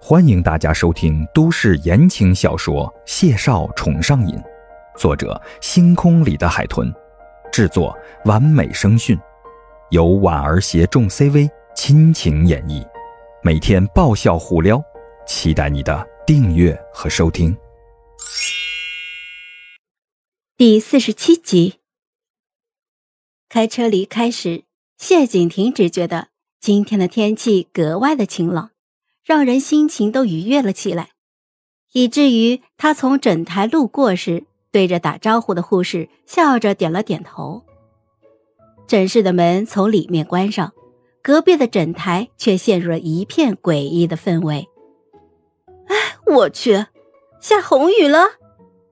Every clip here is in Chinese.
欢迎大家收听都市言情小说《谢少宠上瘾》，作者：星空里的海豚，制作：完美声讯，由婉儿携众 CV 亲情演绎，每天爆笑互撩，期待你的订阅和收听。第四十七集，开车离开时，谢景亭只觉得今天的天气格外的晴朗。让人心情都愉悦了起来，以至于他从诊台路过时，对着打招呼的护士笑着点了点头。诊室的门从里面关上，隔壁的诊台却陷入了一片诡异的氛围。哎，我去，下红雨了，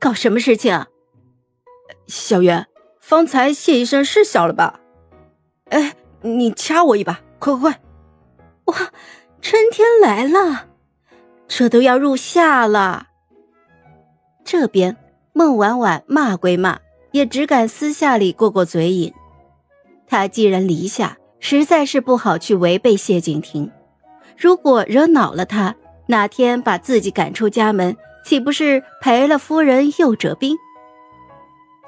搞什么事情啊？小袁，方才谢医生是笑了吧？哎，你掐我一把，快快快！哇！春天来了，这都要入夏了。这边孟婉婉骂归骂，也只敢私下里过过嘴瘾。她寄人篱下，实在是不好去违背谢景亭。如果惹恼了他，哪天把自己赶出家门，岂不是赔了夫人又折兵？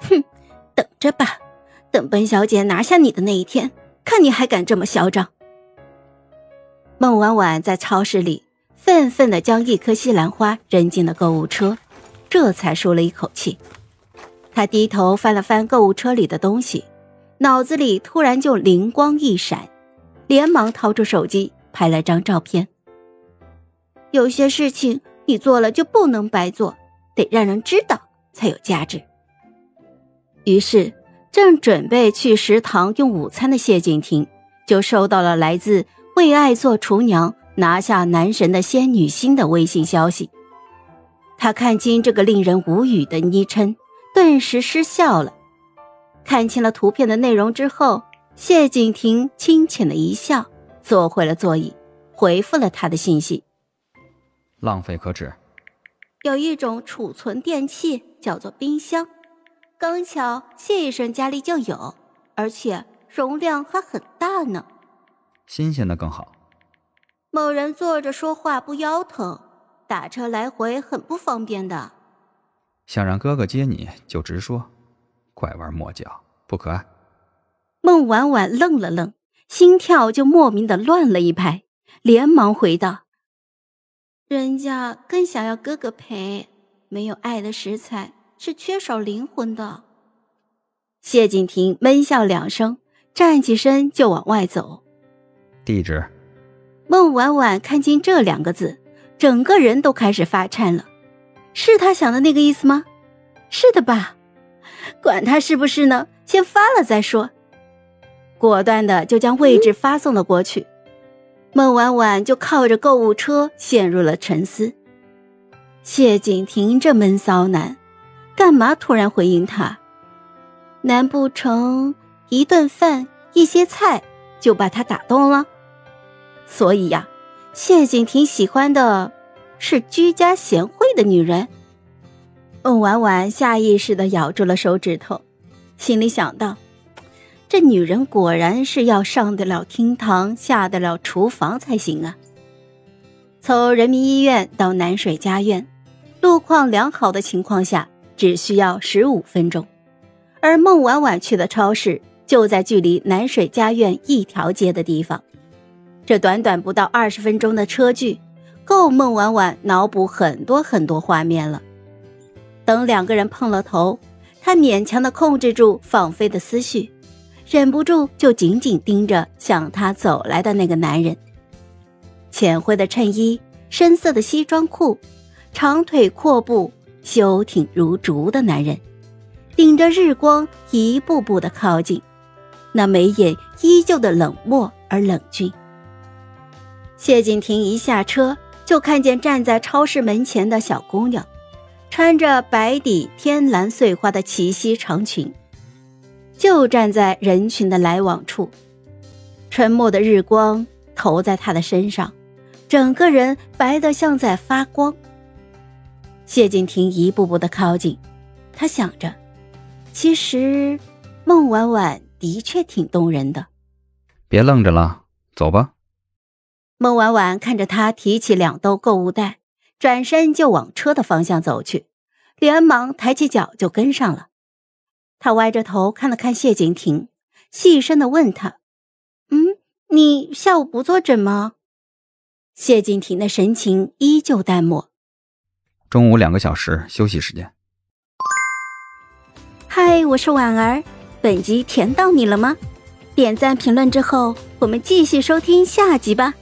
哼，等着吧，等本小姐拿下你的那一天，看你还敢这么嚣张！孟婉婉在超市里愤愤地将一颗西兰花扔进了购物车，这才舒了一口气。她低头翻了翻购物车里的东西，脑子里突然就灵光一闪，连忙掏出手机拍了张照片。有些事情你做了就不能白做，得让人知道才有价值。于是，正准备去食堂用午餐的谢景亭，就收到了来自。为爱做厨娘，拿下男神的仙女心的微信消息。他看清这个令人无语的昵称，顿时失笑了。看清了图片的内容之后，谢景亭清浅的一笑，坐回了座椅，回复了他的信息：浪费可耻。有一种储存电器叫做冰箱，刚巧谢医生家里就有，而且容量还很大呢。新鲜的更好。某人坐着说话不腰疼，打车来回很不方便的。想让哥哥接你就直说，拐弯抹角不可爱。孟婉婉愣了愣，心跳就莫名的乱了一拍，连忙回道：“人家更想要哥哥陪，没有爱的食材是缺少灵魂的。”谢景亭闷笑两声，站起身就往外走。地址。孟婉婉看清这两个字，整个人都开始发颤了。是他想的那个意思吗？是的吧？管他是不是呢，先发了再说。果断的就将位置发送了过去。孟婉婉就靠着购物车陷入了沉思。谢景亭这闷骚男，干嘛突然回应他？难不成一顿饭一些菜就把他打动了？所以呀，谢景亭喜欢的是居家贤惠的女人。孟婉婉下意识的咬住了手指头，心里想到：这女人果然是要上得了厅堂，下得了厨房才行啊。从人民医院到南水家苑，路况良好的情况下，只需要十五分钟，而孟婉婉去的超市就在距离南水家苑一条街的地方。这短短不到二十分钟的车距，够孟婉婉脑补很多很多画面了。等两个人碰了头，她勉强的控制住放飞的思绪，忍不住就紧紧盯着向她走来的那个男人。浅灰的衬衣，深色的西装裤，长腿阔步，修挺如竹的男人，顶着日光一步步的靠近，那眉眼依旧的冷漠而冷峻。谢景亭一下车，就看见站在超市门前的小姑娘，穿着白底天蓝碎花的齐膝长裙，就站在人群的来往处。沉默的日光投在她的身上，整个人白得像在发光。谢景亭一步步的靠近，他想着，其实孟婉婉的确挺动人的。别愣着了，走吧。孟婉婉看着他提起两兜购物袋，转身就往车的方向走去，连忙抬起脚就跟上了。他歪着头看了看谢景亭，细声的问他：“嗯，你下午不坐诊吗？”谢景亭的神情依旧淡漠。中午两个小时休息时间。嗨，我是婉儿，本集甜到你了吗？点赞评论之后，我们继续收听下集吧。